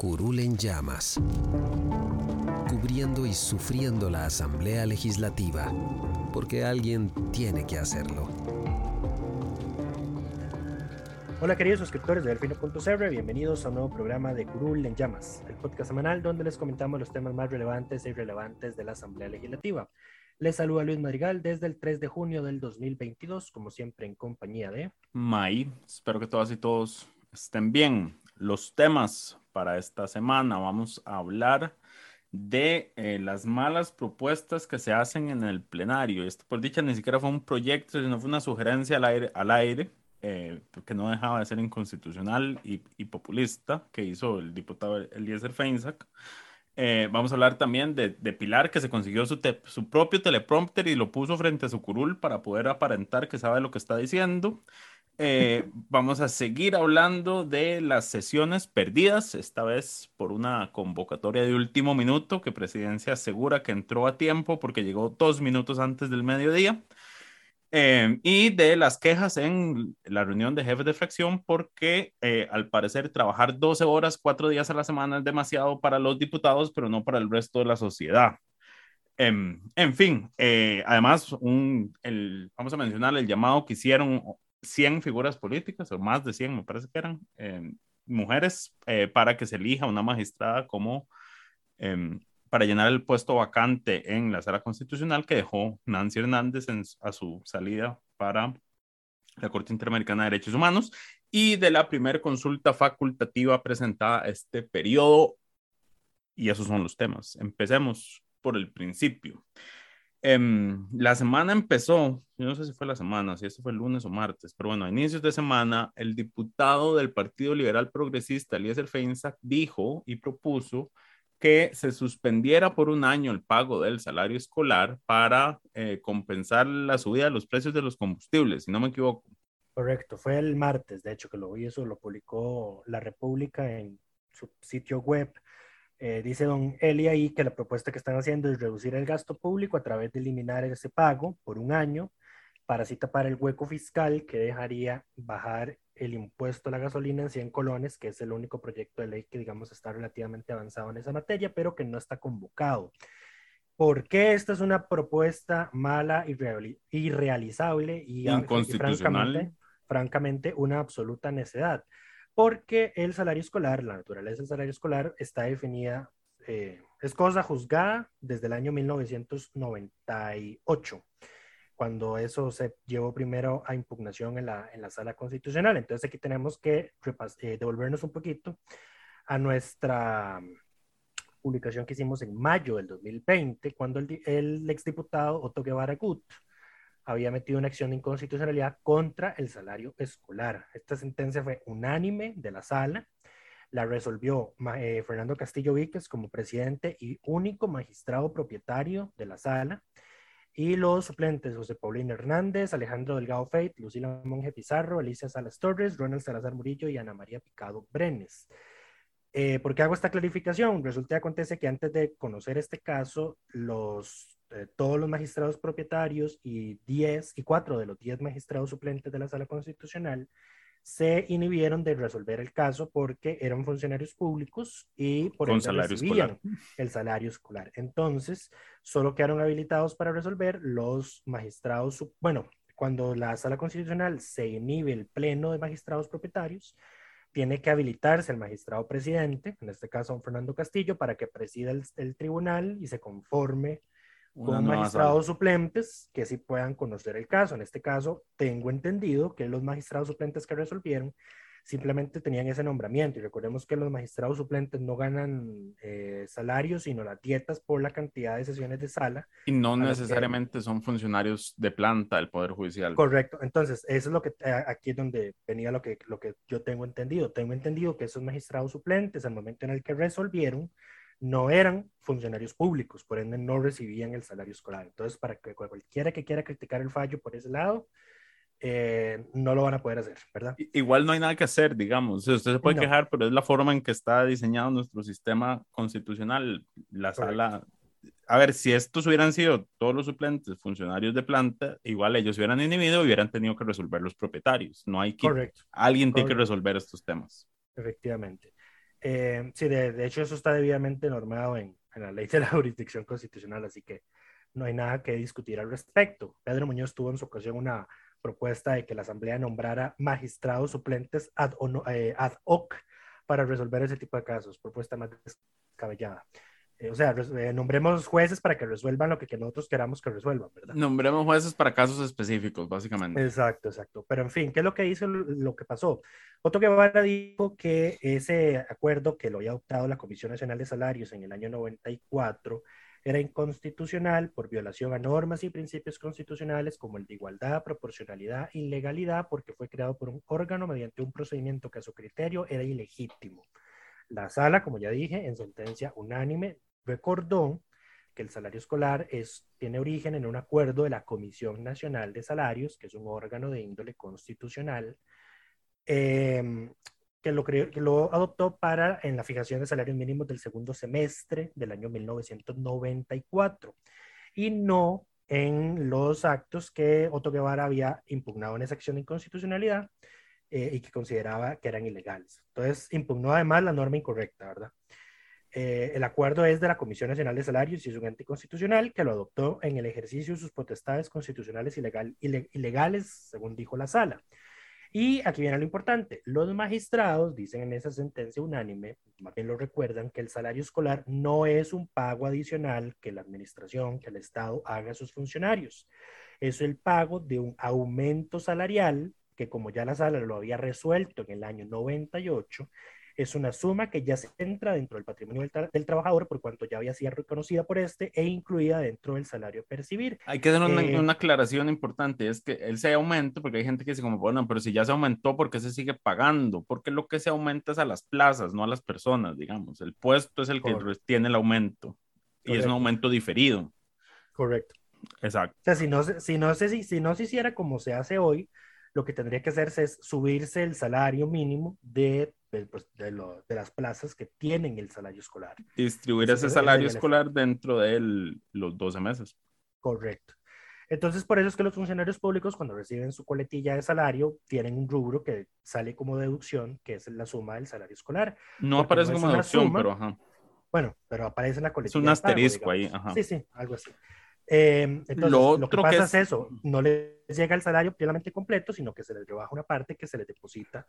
Curul en llamas, cubriendo y sufriendo la Asamblea Legislativa, porque alguien tiene que hacerlo. Hola queridos suscriptores de Delfino.cr, bienvenidos a un nuevo programa de Curul en Llamas, el podcast semanal donde les comentamos los temas más relevantes e irrelevantes de la Asamblea Legislativa. Les saluda Luis Madrigal desde el 3 de junio del 2022, como siempre en compañía de... May, espero que todas y todos estén bien. Los temas para esta semana. Vamos a hablar de eh, las malas propuestas que se hacen en el plenario. Esto, por dicha, ni siquiera fue un proyecto, sino fue una sugerencia al aire, al aire eh, porque no dejaba de ser inconstitucional y, populista que hizo el diputado Eliezer Feinsack. Eh, vamos a hablar también de, de Pilar, que se consiguió su, su, propio teleprompter y lo puso frente a su curul para poder aparentar que sabe lo que está diciendo. Eh, vamos a seguir hablando de las sesiones perdidas, esta vez por una convocatoria de último minuto que Presidencia asegura que entró a tiempo porque llegó dos minutos antes del mediodía. Eh, y de las quejas en la reunión de jefes de fracción porque eh, al parecer trabajar 12 horas, cuatro días a la semana es demasiado para los diputados, pero no para el resto de la sociedad. Em, en fin, además, un, el, vamos a mencionar el llamado que hicieron 100 figuras políticas, o más de 100 me parece que eran, em, mujeres, eh, para que se elija una magistrada como em, para llenar el puesto vacante en la sala constitucional que dejó Nancy Hernández a su salida para la Corte Interamericana de Derechos Humanos y de la primera consulta facultativa presentada este periodo. Y esos son los temas. Empecemos por el principio. Em, la semana empezó, yo no sé si fue la semana, si esto fue el lunes o martes, pero bueno, a inicios de semana, el diputado del Partido Liberal Progresista, Eliezer Feinsack, dijo y propuso que se suspendiera por un año el pago del salario escolar para eh, compensar la subida de los precios de los combustibles, si no me equivoco. Correcto, fue el martes, de hecho, que lo vi, eso lo publicó La República en su sitio web. Eh, dice don Eli ahí que la propuesta que están haciendo es reducir el gasto público a través de eliminar ese pago por un año para así tapar el hueco fiscal que dejaría bajar el impuesto a la gasolina en 100 colones, que es el único proyecto de ley que, digamos, está relativamente avanzado en esa materia, pero que no está convocado. ¿Por qué esta es una propuesta mala, irrealizable y, francamente, francamente una absoluta necedad? Porque el salario escolar, la naturaleza del salario escolar está definida, eh, es cosa juzgada desde el año 1998, cuando eso se llevó primero a impugnación en la, en la sala constitucional. Entonces aquí tenemos que eh, devolvernos un poquito a nuestra publicación que hicimos en mayo del 2020, cuando el, el exdiputado Otto Guevara Gut había metido una acción de inconstitucionalidad contra el salario escolar. Esta sentencia fue unánime de la sala. La resolvió eh, Fernando Castillo Víquez como presidente y único magistrado propietario de la sala. Y los suplentes, José Paulino Hernández, Alejandro Delgado Feit, Lucila Monge Pizarro, Alicia Salas Torres, Ronald Salazar Murillo y Ana María Picado Brenes. Eh, ¿Por qué hago esta clarificación? Resulta que acontece que antes de conocer este caso, los eh, todos los magistrados propietarios y 10 y 4 de los 10 magistrados suplentes de la sala constitucional se inhibieron de resolver el caso porque eran funcionarios públicos y por eso recibían el salario escolar. Entonces, solo quedaron habilitados para resolver los magistrados, bueno, cuando la sala constitucional se inhibe el pleno de magistrados propietarios, tiene que habilitarse el magistrado presidente, en este caso Fernando Castillo, para que presida el, el tribunal y se conforme con magistrados suplentes que sí puedan conocer el caso. En este caso, tengo entendido que los magistrados suplentes que resolvieron simplemente tenían ese nombramiento. Y recordemos que los magistrados suplentes no ganan eh, salarios, sino las dietas por la cantidad de sesiones de sala. Y no necesariamente son funcionarios de planta del Poder Judicial. Correcto. Entonces, eso es lo que eh, aquí es donde venía lo que, lo que yo tengo entendido. Tengo entendido que esos magistrados suplentes, al momento en el que resolvieron, no eran funcionarios públicos, por ende no recibían el salario escolar. Entonces, para que cualquiera que quiera criticar el fallo por ese lado, eh, no lo van a poder hacer, ¿verdad? Igual no hay nada que hacer, digamos. Usted se puede quejar, pero es la forma en que está diseñado nuestro sistema constitucional. La sala. A ver, si estos hubieran sido todos los suplentes funcionarios de planta, igual ellos hubieran inhibido y hubieran tenido que resolver los propietarios. No hay que. Correcto. Alguien tiene que resolver estos temas. Efectivamente. Eh, sí, de, hecho, eso está debidamente normado en, en la ley de la jurisdicción constitucional, así que no hay nada que discutir al respecto. Pedro Muñoz tuvo en su ocasión una propuesta de que la Asamblea nombrara magistrados suplentes ad, eh, ad hoc para resolver ese tipo de casos, propuesta más descabellada. Eh, o sea, eh, nombremos jueces para que resuelvan lo que, que, nosotros queramos que resuelvan, ¿verdad? Nombremos jueces para casos específicos, básicamente. Exacto, exacto. Pero en fin, ¿qué es lo que hizo, lo que pasó? Otto Guevara dijo que ese acuerdo que lo había adoptado la Comisión Nacional de Salarios en el año 94 era inconstitucional por violación a normas y principios constitucionales como el de igualdad, proporcionalidad y legalidad, porque fue creado por un órgano mediante un procedimiento que a su criterio era ilegítimo. La sala, como ya dije, en sentencia unánime, recordó que el salario escolar es, tiene origen en un acuerdo de la Comisión Nacional de Salarios, que es un órgano de índole constitucional, eh, que lo, que lo adoptó para en la fijación de salarios mínimos del segundo semestre del año 1994 y no en los actos que Otto Guevara había impugnado en esa acción de inconstitucionalidad eh, y que consideraba que eran ilegales. Entonces, impugnó además la norma incorrecta, ¿verdad? Eh, el acuerdo es de la Comisión Nacional de Salarios y es un ente que lo adoptó en el ejercicio de sus potestades constitucionales ilegal, ilegales, según dijo la sala. Y aquí viene lo importante. Los magistrados dicen en esa sentencia unánime, más bien lo recuerdan, que el salario escolar no es un pago adicional que la administración, que el Estado haga a sus funcionarios. Es el pago de un aumento salarial que como ya la sala lo había resuelto en el año 98, es una suma que ya se entra dentro del patrimonio del, trabajador por cuanto ya había sido reconocida por este e incluida dentro del salario a percibir. Hay que dar una, eh, una, aclaración importante, es que él se aumenta, porque hay gente que dice como, bueno, pero si ya se aumentó, ¿por qué se sigue pagando? Porque lo que se aumenta es a las plazas, no a las personas, digamos. El puesto es el que tiene el aumento y es un aumento diferido. Correcto. Exacto. O sea, si no, si no, si, si no se hiciera como se hace hoy, lo que tendría que hacerse es subirse el salario mínimo de pues, de, de, las plazas que tienen el salario escolar. Distribuir ese salario escolar dentro de los 12 meses. Correcto. Entonces, por eso es que los funcionarios públicos, cuando reciben su coletilla de salario, tienen un rubro que sale como deducción, que es la suma del salario escolar. No aparece como deducción, pero ajá. Bueno, pero aparece en la coletilla. Es un asterisco ahí, ajá. Sí, sí, algo así. Eh, entonces, lo, que pasa es... eso, no les llega el salario plenamente completo, sino que se les rebaja una parte que se les deposita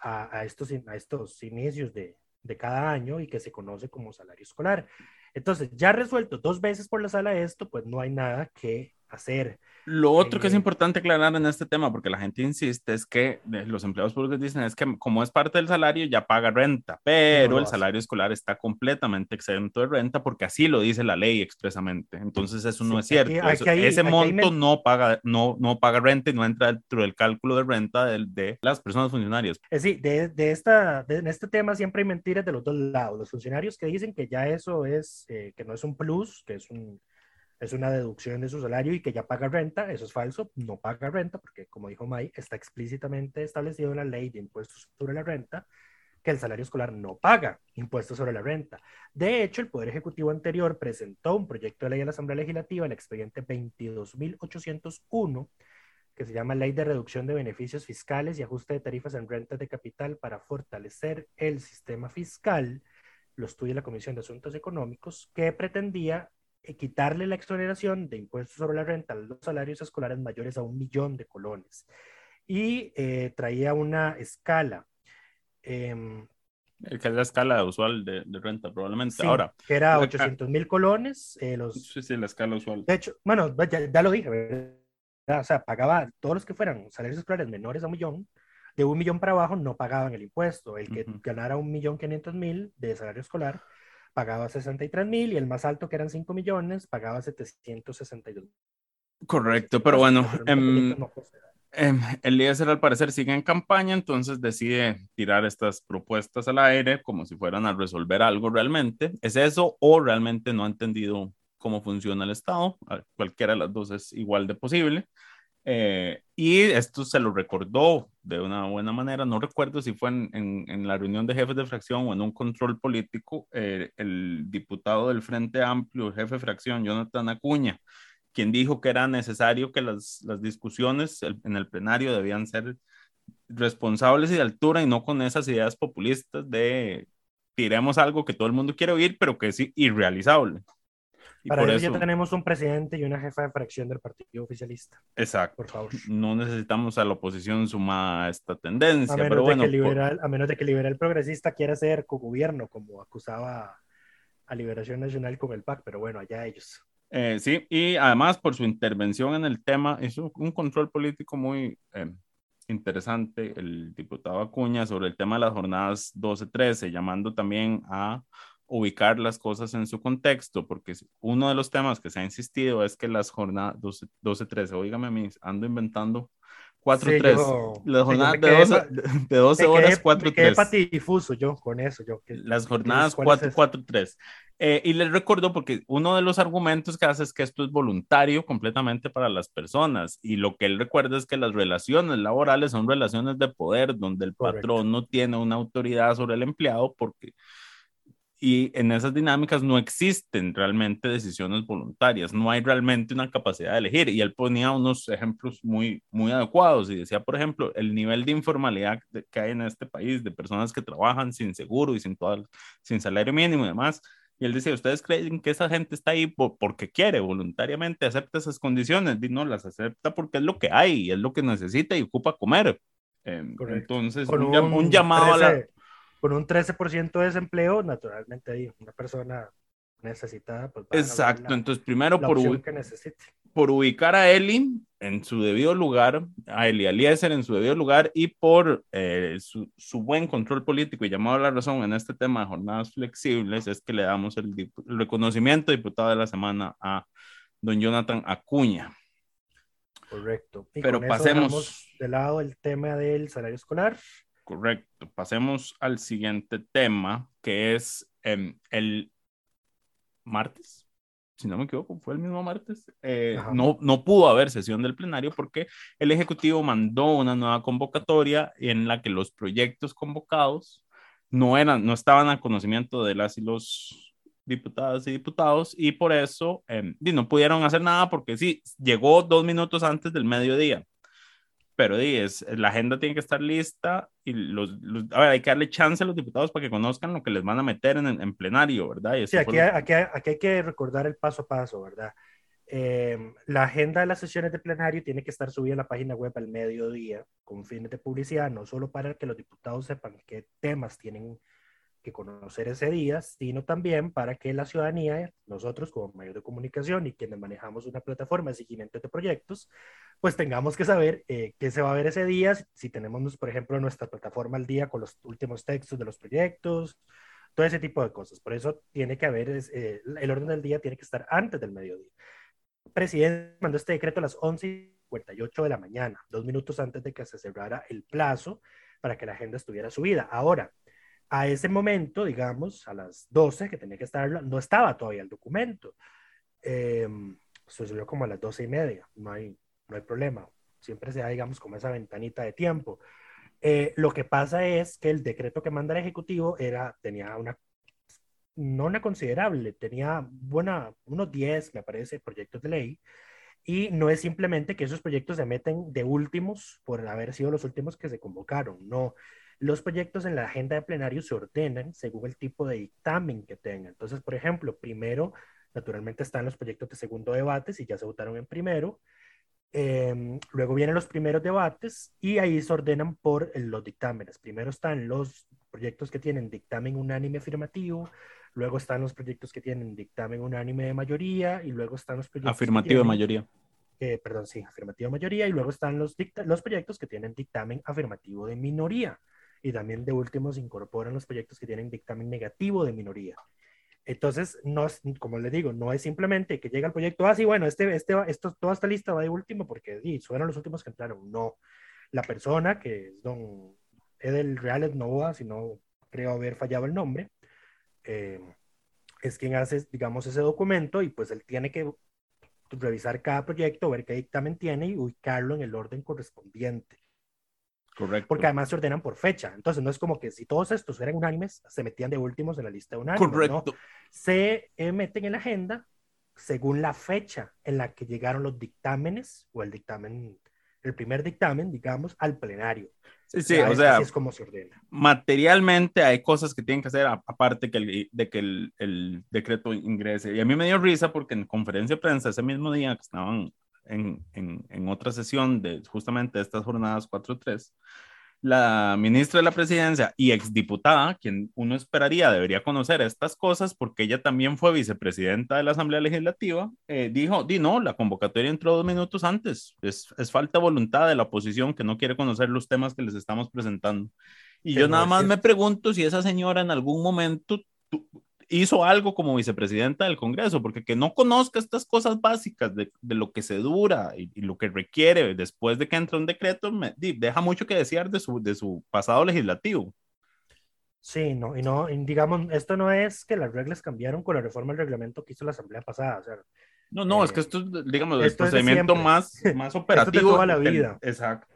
a, estos, a estos inicios de, de cada año y que se conoce como salario escolar. Entonces, ya resuelto dos veces por la sala esto, pues no hay nada que hacer. Lo otro que es importante aclarar en este tema, porque la gente insiste, es que los empleados públicos dicen es que como es parte del salario ya paga renta, pero el salario escolar está completamente exento de renta porque así lo dice la ley expresamente. Entonces eso no es cierto. ese monto no, paga, no, no paga renta y no entra dentro del cálculo de renta de, de las personas funcionarias. Eh, sí, de, de esta, de, en este tema siempre hay mentiras de los dos lados. Los funcionarios que dicen que ya eso es, eh, que no es un plus, que es un es una deducción de su salario y que ya paga renta, eso es falso, no paga renta porque como dijo May, está explícitamente establecido en la ley de impuestos sobre la renta que el salario escolar no paga impuestos sobre la renta. De hecho, el Poder Ejecutivo anterior presentó un proyecto de ley a la Asamblea Legislativa, el expediente 22.801, que se llama Ley de Reducción de Beneficios Fiscales y Ajuste de Tarifas en Rentas de Capital para fortalecer el sistema fiscal, lo estudia la Comisión de Asuntos Económicos, que pretendía quitarle la exoneración de impuestos sobre la renta a los salarios escolares mayores a un millón de colones. Y eh, traía una escala em, que es la escala usual de, de renta, probablemente. Sí, Ahora, que era la- 800 mil colones. eh, los, sí, sí, la escala usual. de hecho, bueno, ya, ya lo dije, ¿verdad? O sea, pagaba todos los que fueran salarios escolares menores a un millón, de un millón para abajo no pagaban el impuesto. El que Ujú. ganara un millón quinientos mil de salario escolar pagaba 63 mil y el más alto, que eran 5 millones, pagaba 762 Correcto, pero bueno, Pero em, no, Em, Eliezer al parecer sigue en campaña, entonces decide tirar estas propuestas al aire como si fueran a resolver algo realmente. ¿Es eso o realmente no ha entendido cómo funciona el Estado? Cualquiera de las dos es igual de posible. Eh, y esto se lo recordó de una buena manera, no recuerdo si fue en, la reunión de jefes de fracción o en un control político, eh, el diputado del Frente Amplio, jefe de fracción, Jonathan Acuña, quien dijo que era necesario que las, discusiones en el plenario debían ser responsables y de altura y no con esas ideas populistas de tiremos algo que todo el mundo quiere oír, pero que es irrealizable. Para por eso, eso, ya tenemos un presidente y una jefa de fracción del partido oficialista, exacto, por favor. no necesitamos a la oposición sumada a esta tendencia, A menos, pero bueno, de que por- liberal, a menos de que liberal progresista quiera ser co-gobierno, como acusaba a Liberación Nacional con el PAC, pero bueno, allá ellos. Eh, sí, y además por su intervención en el tema, hizo un control político muy eh, interesante el diputado Acuña sobre el tema de las jornadas 12-13, llamando también a ubicar las cosas en su contexto, porque uno de los temas que se ha insistido es que las jornadas 12-13, oígame a mí, ando inventando 4-3, Sí, las sí, jornadas me de quedé 12, pa- de 12 Me horas quedé, me quedé 4-3 patidifuso yo con eso. Yo, que- las jornadas ¿cuál es ese? 4-4-3. Eh, y les recuerdo porque uno de los argumentos que hace es que esto es voluntario completamente para las personas y lo que él recuerda es que las relaciones laborales son relaciones de poder donde el Correcto. patrón no tiene una autoridad sobre el empleado porque y en esas dinámicas no existen realmente decisiones voluntarias, no hay realmente una capacidad de elegir. Y él ponía unos ejemplos muy, muy adecuados y decía, por ejemplo, el nivel de informalidad que hay en este país, de personas que trabajan sin seguro y sin, todo, sin salario mínimo y demás. Y él decía, ¿ustedes creen que esa gente está ahí por- porque quiere, voluntariamente acepta esas condiciones? Y no, las acepta porque es lo que hay, y es lo que necesita y ocupa comer. Correcto. entonces, un, llam- un llamado a la... 13 con un 13% de desempleo, naturalmente ahí una persona necesitada, pues Exacto, la, entonces primero por, ubi- que por ubicar a Eli en su debido lugar, a Eli Eliezer en su debido lugar y por eh, su, su buen control político y llamado a la razón en este tema de jornadas flexibles es que le damos el, dip- el reconocimiento de diputado de la semana a don Jonathan Acuña. Correcto. Y Pero con eso pasemos- de lado el tema del salario escolar. Correcto. Pasemos al siguiente tema, que es em, el martes, si no me equivoco, fue el mismo martes. eh, no, no pudo haber sesión del plenario porque el Ejecutivo mandó una nueva convocatoria en la que los proyectos convocados no, eran, no estaban a conocimiento de las y los diputadas y diputados y por eso em, y no pudieron hacer nada porque sí, llegó dos minutos antes del mediodía pero di, es, la agenda tiene que estar lista y los, los- a ver, hay que darle chance a los diputados para que conozcan lo que les van a meter en, en plenario, ¿verdad? Y Sí, aquí, lo- aquí, aquí hay que recordar el paso a paso, ¿verdad? Eh, la agenda de las sesiones de plenario tiene que estar subida en la página web al mediodía con fines de publicidad, no solo para que los diputados sepan qué temas tienen que conocer ese día, sino también para que la ciudadanía, nosotros como medios de comunicación y quienes manejamos una plataforma de seguimiento de proyectos, pues tengamos que saber eh, qué se va a ver ese día, si, tenemos, por ejemplo, nuestra plataforma al día con los últimos textos de los proyectos, todo ese tipo de cosas. Por eso tiene que haber, eh, el orden del día tiene que estar antes del mediodía. El presidente mandó este decreto a las 11.58 de la mañana, dos minutos antes de que se cerrara el plazo para que la agenda estuviera subida. Ahora, a ese momento, digamos, a las 12 que tenía que estar, no estaba todavía el documento. Eh, sucedió como a las 12 y media, no hay, no hay problema. Siempre se da, digamos, como esa ventanita de tiempo. Eh, lo que pasa es que el decreto que manda el Ejecutivo era, tenía una, no una considerable, tenía buena, unos 10, me parece, proyectos de ley, y no es simplemente que esos proyectos se meten de últimos por haber sido los últimos que se convocaron, no. Los proyectos en la agenda de plenario se ordenan según el tipo de dictamen que tengan. Entonces, por ejemplo, primero, naturalmente están los proyectos de segundo debate, si ya se votaron en primero, eh, luego vienen los primeros debates y ahí se ordenan por los dictámenes. Primero están los proyectos que tienen dictamen unánime afirmativo, luego están los proyectos que tienen dictamen unánime de mayoría y luego están los proyectos... Afirmativo de mayoría. perdón, sí, afirmativo de mayoría y luego están los, los proyectos que tienen dictamen afirmativo de minoría y también de último se incorporan los proyectos que tienen dictamen negativo de minoría. Entonces, no es, como le digo, no es simplemente que llega el proyecto, ah, sí, bueno, este, este, esto, toda esta lista va de último porque sí, fueron los últimos que entraron. No, la persona que es don Edel Reales Novoa, si no creo haber fallado el nombre, eh, es quien hace, digamos, ese documento y pues él tiene que revisar cada proyecto, ver qué dictamen tiene y ubicarlo en el orden correspondiente. Correcto. Porque además se ordenan por fecha. Entonces no es como que si todos estos fueran unánimes, se metían de últimos en la lista de unánimes. Correcto. Se eh, meten en la agenda según la fecha en la que llegaron los dictámenes o el dictamen, el primer dictamen, digamos, al plenario. Sí, sí, o sea, así es como se ordena. Materialmente hay cosas que tienen que hacer aparte que el, de que el, el, decreto ingrese. Y a mí me dio risa porque en conferencia de prensa ese mismo día que estaban en, en, en otra sesión de justamente estas jornadas 4-3, la ministra de la presidencia y exdiputada, quien uno esperaría debería conocer estas cosas porque ella también fue vicepresidenta de la Asamblea Legislativa, eh, dijo, di no, la convocatoria entró dos minutos antes, es, es, falta voluntad de la oposición que no quiere conocer los temas que les estamos presentando. Y yo nada más me pregunto si esa señora en algún momento hizo algo como vicepresidenta del Congreso, porque que no conozca estas cosas básicas de, de lo que se dura y, lo que requiere después de que entra un decreto, me, deja mucho que desear de su, de su pasado legislativo. Sí, no, y no, digamos, esto no es que las reglas cambiaron con la reforma del reglamento que hizo la Asamblea pasada, o sea, no, no, es que esto es, digamos, el procedimiento más, más operativo. esto de toda la vida. exacto.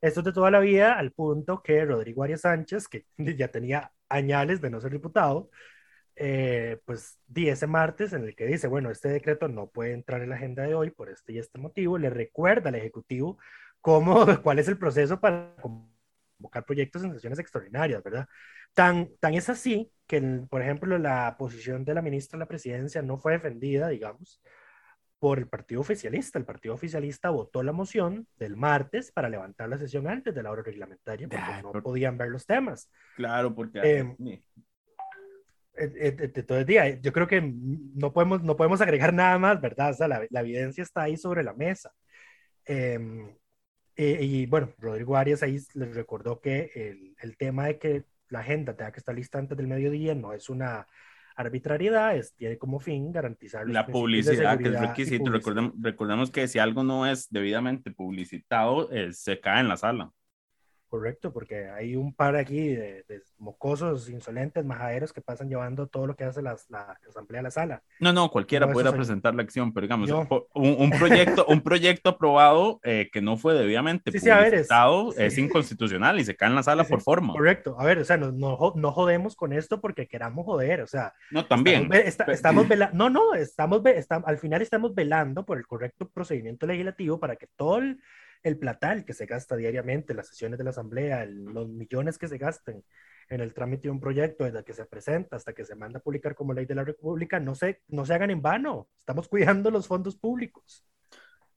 Esto es de toda la vida, al punto que Rodrigo Arias Sánchez, que ya tenía añales de no ser diputado, eh, pues di ese martes en el que dice, bueno, este decreto no puede entrar en la agenda de hoy por este y este motivo, le recuerda al Ejecutivo cómo, cuál es el proceso para convocar proyectos en sesiones extraordinarias, ¿verdad? Tan, tan es así que, por ejemplo, la posición de la ministra de la presidencia no fue defendida, digamos, por el partido oficialista. El partido oficialista votó la moción del martes para levantar la sesión antes de la hora reglamentaria porque no podían ver los temas. Claro, porque... Eh, de todo el día. Yo creo que no podemos, no podemos agregar nada más, ¿verdad? O sea, la, la evidencia está ahí sobre la mesa. Em, y, bueno, Rodrigo Arias ahí les recordó que el, el, tema de que la agenda tenga que estar lista antes del mediodía no es una arbitrariedad, es, tiene como fin garantizar la publicidad, que es requisito. Recordemos, recordemos, que si algo no es debidamente publicitado, eh, se cae en la sala. Correcto, porque hay un par aquí de, mocosos, insolentes, majaderos que pasan llevando todo lo que hace la, la asamblea a la sala. No, no, cualquiera puede presentar la acción, pero digamos, un, proyecto, un proyecto aprobado eh, que no fue debidamente publicitado es, inconstitucional y se cae en la sala por forma. Correcto, a ver, o sea, no, no, jodemos con esto porque queramos joder, o sea. No, también. Estamos, velando, no, no, estamos, al final estamos velando por el correcto procedimiento legislativo para que todo el el platal que se gasta diariamente, las sesiones de la Asamblea, los millones que se gasten en el trámite de un proyecto desde que se presenta hasta que se manda a publicar como ley de la República, no se, no se hagan en vano. Estamos cuidando los fondos públicos.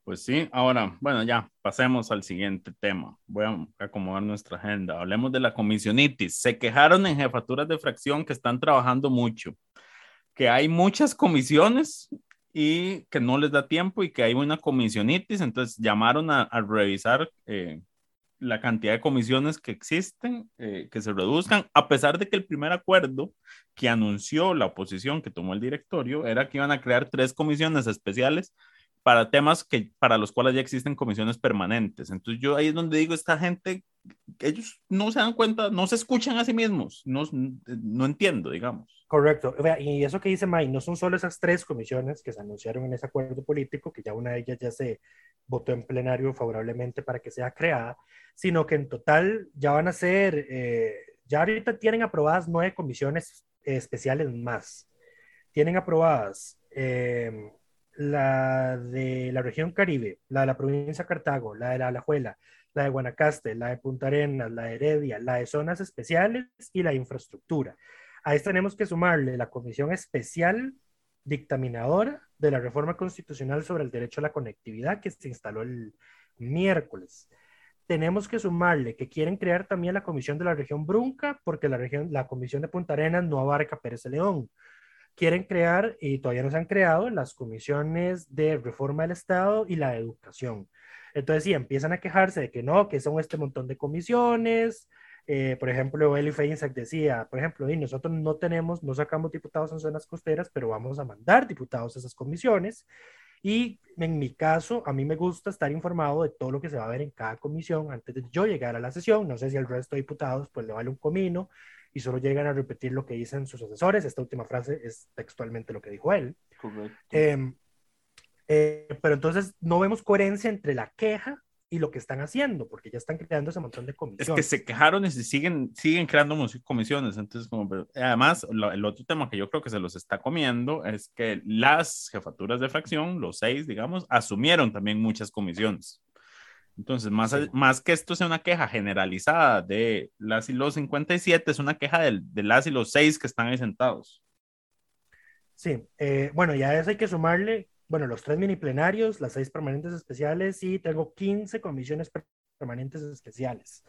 Pues sí, ahora, bueno, ya pasemos al siguiente tema. Voy a acomodar nuestra agenda. Hablemos de la comisionitis. Se quejaron en jefaturas de fracción que están trabajando mucho, que hay muchas comisiones y que no les da tiempo y que hay una comisionitis, entonces llamaron a, revisar eh, la cantidad de comisiones que existen, eh, que se reduzcan, a pesar de que el primer acuerdo que anunció la oposición que tomó el directorio era que iban a crear tres comisiones especiales para temas que, para los cuales ya existen comisiones permanentes. Entonces yo ahí es donde digo, esta gente, ellos no se dan cuenta, no se escuchan a sí mismos, no, no entiendo, digamos. Correcto. Y eso que dice May, no son solo esas tres comisiones que se anunciaron en ese acuerdo político, que ya una de ellas ya se votó en plenario favorablemente para que sea creada, sino que en total ya van a ser, eh, ya ahorita tienen aprobadas nueve comisiones especiales más. Tienen aprobadas eh, la de la región Caribe, la de la provincia de Cartago, la de la Alajuela, la de Guanacaste, la de Punta Arenas, la de Heredia, la de zonas especiales y la infraestructura. A esto tenemos que sumarle la Comisión Especial Dictaminadora de la Reforma Constitucional sobre el Derecho a la Conectividad que se instaló el miércoles. tenemos que sumarle que quieren crear también la comisión de la región Brunca, porque la, región, la comisión de Punta Arenas no abarca Pérez León. Quieren crear, y todavía no se han creado, las comisiones de reforma del Estado y la de educación. Entonces, sí, empiezan a quejarse de que no, que son este montón de comisiones. Eh, por ejemplo, Eli Feinsack decía, por ejemplo, y nosotros no tenemos, no sacamos diputados en zonas costeras, pero vamos a mandar diputados a esas comisiones. Y en mi caso, a mí me gusta estar informado de todo lo que se va a ver en cada comisión antes de yo llegar a la sesión. No sé si al resto de diputados pues le vale un comino y solo llegan a repetir lo que dicen sus asesores. Esta última frase es textualmente lo que dijo él. Em, eh, pero entonces no vemos coherencia entre la queja y lo que están haciendo, porque ya están creando ese montón de comisiones. Es que se quejaron y siguen, siguen creando comisiones. Entonces, como, además, el otro tema que yo creo que se los está comiendo es que las jefaturas de fracción, los seis, digamos, asumieron también muchas comisiones. Entonces, más, más que esto sea una queja generalizada de las y los 57, es una queja de, de las y los seis que están ahí sentados. Sí, eh, bueno, ya eso hay que sumarle bueno, los tres mini plenarios, las seis permanentes especiales y tengo 15 comisiones permanentes especiales.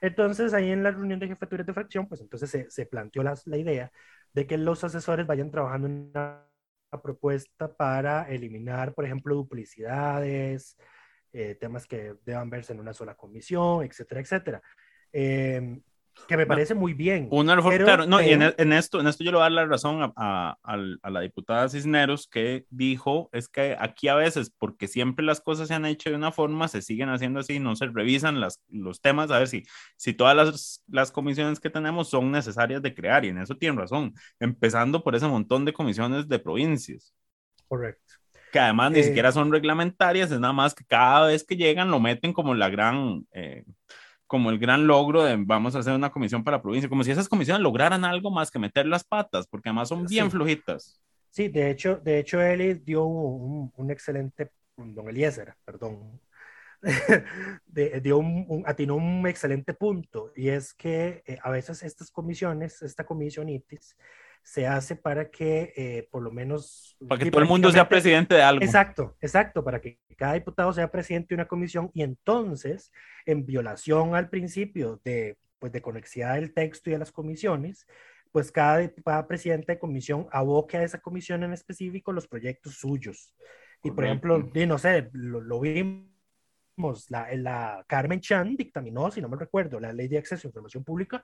Entonces, ahí en la reunión de jefaturas de fracción, pues entonces se, se planteó la, la, idea de que los asesores vayan trabajando en una, propuesta para eliminar, por ejemplo, duplicidades, eh, temas que deban verse en una sola comisión, etcétera, etcétera. Eh, que me parece muy bien. Una reforma, claro, no, y en, en, esto, en esto yo le voy a dar la razón a, a, a, la diputada Cisneros que dijo, es que aquí a veces, porque siempre las cosas se han hecho de una forma, se siguen haciendo así, no se revisan las, los temas, a ver si, si todas las, las comisiones que tenemos son necesarias de crear, y en eso tiene razón, empezando por ese montón de comisiones de provincias. Correcto. Que además ni eh, siquiera son reglamentarias, es nada más que cada vez que llegan lo meten como la gran... Eh, como el gran logro de vamos a hacer una comisión para la provincia, como si esas comisiones lograran algo más que meter las patas, porque además son bien flojitas. Sí, de hecho, de hecho, Eli dio un, un excelente, don Eliezer, perdón, de, dio un, atinó un excelente punto, y es que eh, a veces estas comisiones, esta comisionitis, se hace para que eh, por lo menos... Para que todo el mundo sea presidente de algo. Exacto, exacto, para que cada diputado sea presidente de una comisión y entonces, en violación al principio de, pues, de conexidad del texto y de las comisiones, pues cada, presidente de comisión aboque a esa comisión en específico los proyectos suyos. Y por ejemplo, y no sé, lo, vimos, la, la Carmen Chan dictaminó, si no me recuerdo, la ley de acceso a información pública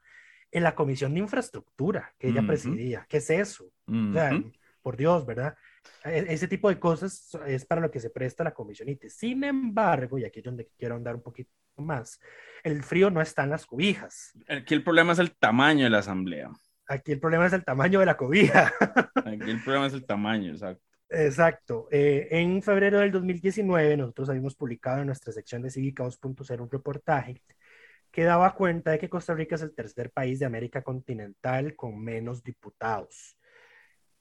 en la comisión de infraestructura que ella presidía. ¿Qué es eso? o sea, por Dios, ¿verdad? E, ese tipo de cosas es para lo que se presta la comisionite. Sin embargo, y aquí es donde quiero andar un poquito más, el frío no está en las cobijas. Aquí el problema es el tamaño de la asamblea. Aquí el problema es el tamaño de la cobija. Aquí el problema es el tamaño, exacto. Exacto. Eh, en febrero del 2019 nosotros habíamos publicado en nuestra sección de Cívica 2.0 un reportaje que daba cuenta de que Costa Rica es el tercer país de América continental con menos diputados.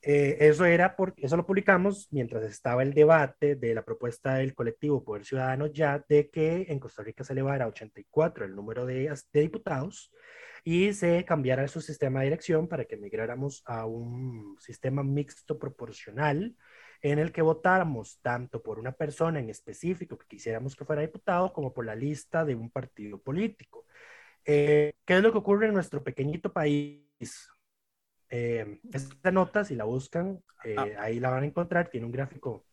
Eh, eso era porque eso lo publicamos mientras estaba el debate de la propuesta del colectivo Poder Ciudadano ya de que en Costa Rica se elevara a 84 el número de, de diputados y se cambiara su sistema de elección para que migráramos a un sistema mixto proporcional en el que votáramos tanto por una persona en específico que quisiéramos que fuera diputado como por la lista de un partido político. Eh, ¿Qué es lo que ocurre en nuestro pequeñito país? Eh, esta nota, si la buscan, eh, ah. ahí la van a encontrar, tiene un gráfico.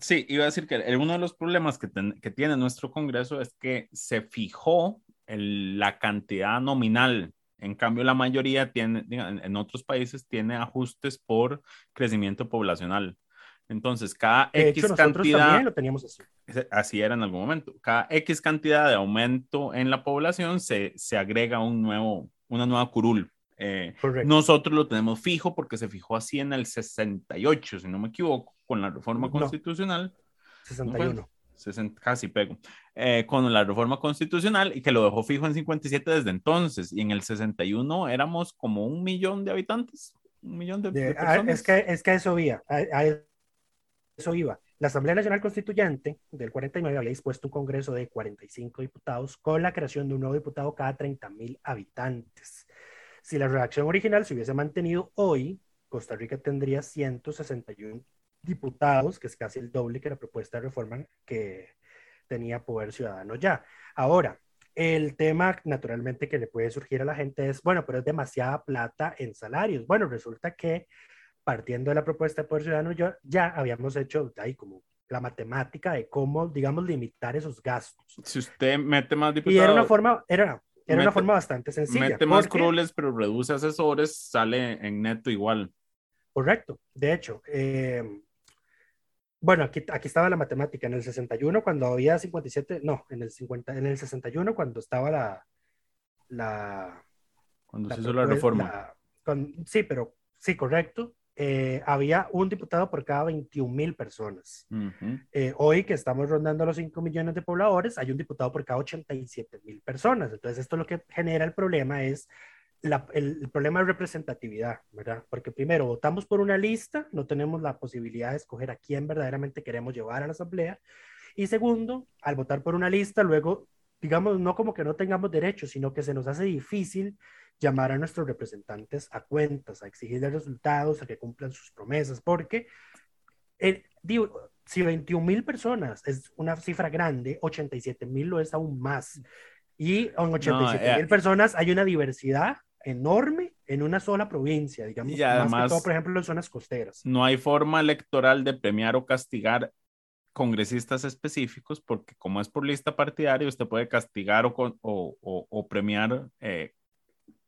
sí, iba a decir que uno de los problemas que, que tiene nuestro Congreso es que se fijó la cantidad nominal en cambio, la mayoría tiene, en otros países tiene ajustes por crecimiento poblacional. Entonces, cada X cantidad. lo teníamos así. Así era en algún momento. Cada X cantidad de aumento en la población se, se agrega un nuevo, una nueva curul. Eh, nosotros lo tenemos fijo porque se fijó así en el 68, si no me equivoco, con la reforma constitucional. 61 casi pego, eh, con la reforma constitucional y que lo dejó fijo en 57 desde entonces. Y en el 61 éramos como un millón de habitantes, un millón de, ah, personas. Es que, es que eso iba, a, eso iba. La Asamblea Nacional Constituyente del 49 había dispuesto un congreso de 45 diputados con la creación de un nuevo diputado cada 30 mil habitantes. Si la redacción original se hubiese mantenido hoy, Costa Rica tendría 161 diputados, que es casi el doble que la propuesta de reforma que, tenía poder ciudadano ya. Ahora, el tema naturalmente que le puede surgir a la gente es, bueno, pero es demasiada plata en salarios. Bueno, resulta que partiendo de la propuesta de Poder Ciudadano, yo, ya habíamos hecho ahí como la matemática de cómo, digamos, limitar esos gastos. Si usted mete más diputados... Y era una forma, era, era una forma bastante sencilla. Mete más crueles, pero reduce asesores, sale en neto igual. Correcto. De hecho, eh, bueno, aquí, aquí estaba la matemática. En el 61, cuando había 57, no, en el, 50, en el 61, cuando estaba la... la cuando se hizo la reforma. sí, pero sí, correcto. Eh, había un diputado por cada 21 mil personas. Eh, hoy que estamos rondando los 5 millones de pobladores, hay un diputado por cada 87 mil personas. Entonces, esto lo que genera el problema es el, problema de representatividad, ¿verdad? Porque primero, votamos por una lista, no tenemos la posibilidad de escoger a quién verdaderamente queremos llevar a la asamblea. Y segundo, al votar por una lista, luego, digamos, no como que no tengamos derechos, sino que se nos hace difícil llamar a nuestros representantes a cuentas, a exigirles resultados, a que cumplan sus promesas, porque eh, digo, si 21 mil personas es una cifra grande, 87 mil lo es aún más. Y en 87 mil eh, personas hay una diversidad enorme en una sola provincia, digamos, y además, más que todo, por ejemplo, en zonas costeras. No hay forma electoral de premiar o castigar congresistas específicos, porque como es por lista partidaria, usted puede castigar o, o, o, premiar eh,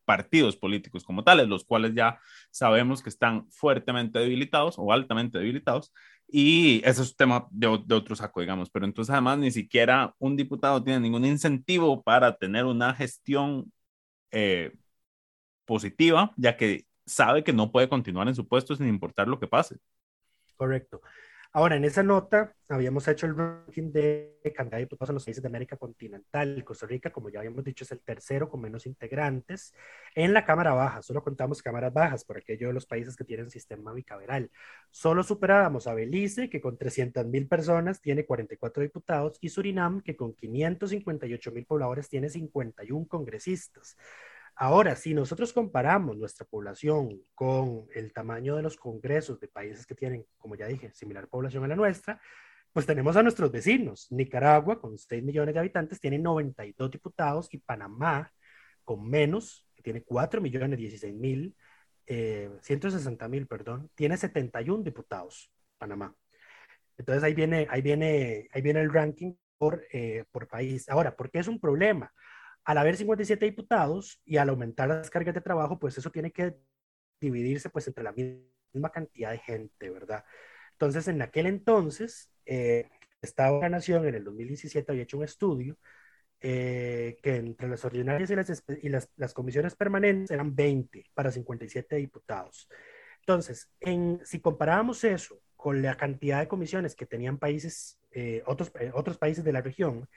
partidos políticos como tales, los cuales ya sabemos que están fuertemente debilitados o altamente debilitados, y eso es un tema de, otro saco, digamos, pero entonces además ni siquiera un diputado tiene ningún incentivo para tener una gestión eh, positiva, ya que sabe que no puede continuar en su puesto sin importar lo que pase. Correcto. Ahora, en esa nota habíamos hecho el ranking de cantidad de diputados en los países de América continental. Costa Rica, como ya habíamos dicho, es el tercero con menos integrantes. En la Cámara Baja, solo contamos cámaras bajas por aquello de los países que tienen sistema bicameral. Solo superábamos a Belice, que con 300 mil personas tiene 44 diputados, y Surinam, que con 558 mil pobladores tiene 51 congresistas. Ahora, si nosotros comparamos nuestra población con el tamaño de los congresos de países que tienen, como ya dije, similar población a la nuestra, pues tenemos a nuestros vecinos. Nicaragua, con 6 millones de habitantes, tiene 92 diputados y Panamá, con menos, que tiene 4 millones 16 mil, 160 eh, mil, perdón, tiene 71 diputados, Panamá. Entonces ahí viene, ahí viene, ahí viene el ranking por, eh, por país. Ahora, ¿por qué es un problema? Al haber 57 diputados y al aumentar las cargas de trabajo, pues eso tiene que dividirse pues entre la misma cantidad de gente, ¿verdad? Entonces, en aquel entonces, eh, Estado Nación en el 2017 había hecho un estudio eh, que entre las ordinarias y, las, comisiones permanentes eran 20 para 57 diputados. Entonces, en, si comparábamos eso con la cantidad de comisiones que tenían países, eh, otros, eh, otros países de la región,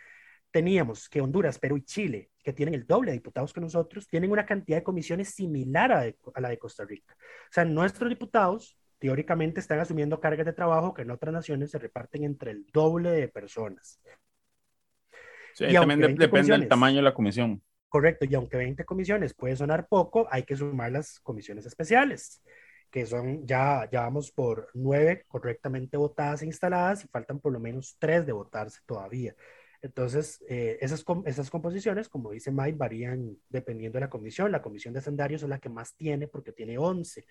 teníamos que Honduras, Perú y Chile, que tienen el doble de diputados que nosotros, tienen una cantidad de comisiones similar a, la de Costa Rica. O sea, nuestros diputados teóricamente están asumiendo cargas de trabajo que en otras naciones se reparten entre el doble de personas. Sí, y también depende del tamaño de la comisión. Correcto, y aunque 20 comisiones puede sonar poco, hay que sumar las comisiones especiales, que son ya, ya vamos por nueve correctamente votadas e instaladas y faltan por lo menos tres de votarse todavía. Entonces, eh, esas, esas composiciones, como dice Mike, varían dependiendo de la comisión. La comisión de sendarios es la que más tiene porque tiene 11.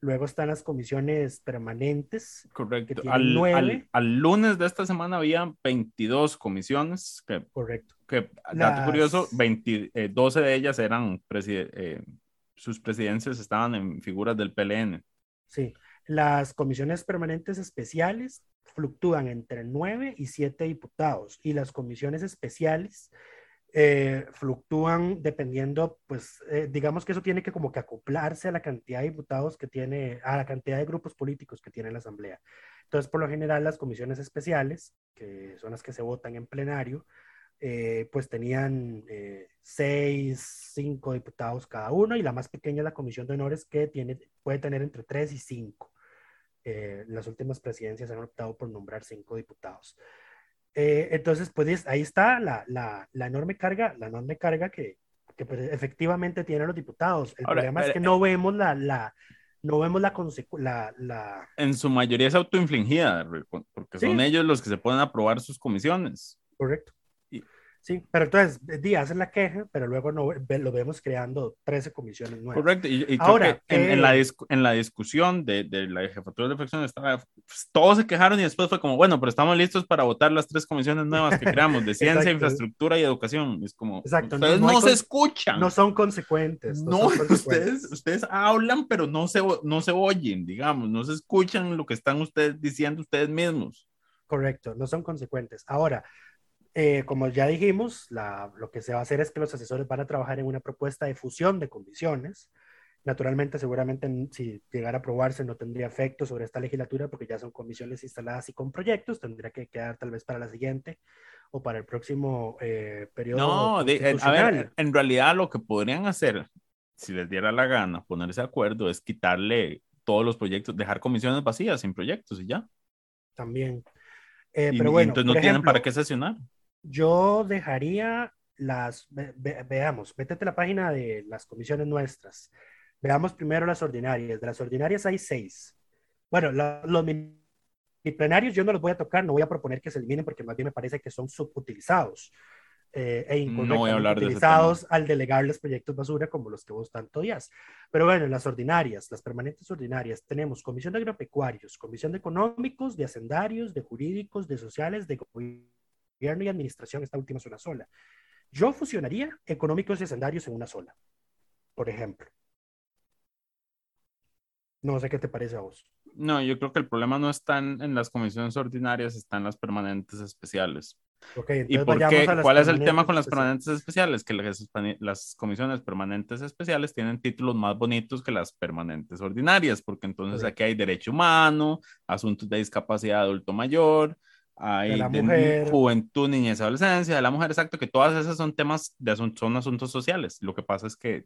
Luego están las comisiones permanentes. Correcto. al, al, lunes de esta semana había 22 comisiones. Que, Correcto. Que, dato curioso, 20, 12 eh, de ellas eran, eh, sus presidencias estaban en figuras del PLN. Sí. Las comisiones permanentes especiales fluctúan entre 9 y 7 diputados y las comisiones especiales eh, fluctúan dependiendo, pues eh, digamos que eso tiene que como que acoplarse a la cantidad de diputados que tiene, a la cantidad de grupos políticos que tiene la Asamblea. Entonces, por lo general, las comisiones especiales, que son las que se votan en plenario, eh, pues tenían seis, cinco diputados cada uno y la más pequeña es la comisión de honores que tiene, puede tener entre 3 y 5. Eh, las últimas presidencias han optado por nombrar cinco diputados. Eh, entonces, pues ahí está la, la, la, enorme carga, la enorme carga que, que pues, efectivamente tienen los diputados. El problema es que no vemos la, la no vemos la, la, la, En su mayoría es autoinfligida, porque son ellos los que se pueden aprobar sus comisiones. Correcto. Sí, pero entonces, di, hacen la queja, pero luego no, lo vemos creando 13 comisiones nuevas. Correcto, y, Ahora, en, la en la discusión de, de la jefatura de estaba, pues, todos se quejaron y después fue como, bueno, pero estamos listos para votar las tres comisiones nuevas que creamos, de ciencia, infraestructura y educación. Es como, Exacto, ustedes no, se escuchan. No son consecuentes. No, Ustedes, ustedes hablan, pero no se, no se oyen, digamos, no se escuchan lo que están ustedes diciendo ustedes mismos. Correcto, no son consecuentes. Ahora, eh, como ya dijimos, lo que se va a hacer es que los asesores van a trabajar en una propuesta de fusión de comisiones. Naturalmente, seguramente si llegara a aprobarse no tendría efecto sobre esta legislatura porque ya son comisiones instaladas y con proyectos, tendría que quedar tal vez para la siguiente o para el próximo eh, periodo. No, a ver, en realidad lo que podrían hacer, si les diera la gana ponerse de acuerdo, es quitarle todos los proyectos, dejar comisiones vacías sin proyectos y ya. También. Eh, pero bueno, entonces no tienen para qué sesionar. Yo dejaría las, veamos, métete la página de las comisiones nuestras. Veamos primero las ordinarias. De las ordinarias hay seis. Bueno, los plenarios yo no los voy a tocar, no voy a proponer que se eliminen porque más bien me parece que son subutilizados eh, e incorrectamente utilizados al delegar los proyectos basura como los que vos tanto días. Pero bueno, las ordinarias, las permanentes ordinarias, tenemos comisión de agropecuarios, comisión de económicos, de hacendarios, de jurídicos, de sociales, de gobierno y administración, esta última es una sola. Yo fusionaría económicos y hacendarios en una sola, por ejemplo. No sé qué te parece a vos. No, yo creo que el problema no está en, las comisiones ordinarias, está en las permanentes especiales. Okay, ¿Y por qué? ¿Cuál es el tema con las permanentes especiales? Que las, las, comisiones permanentes especiales tienen títulos más bonitos que las permanentes ordinarias, porque entonces aquí hay derecho humano, asuntos de discapacidad adulto mayor, hay de la mujer. juventud, niñez, adolescencia, de la mujer, exacto, que todas esas son temas, de son asuntos sociales. Lo que pasa es que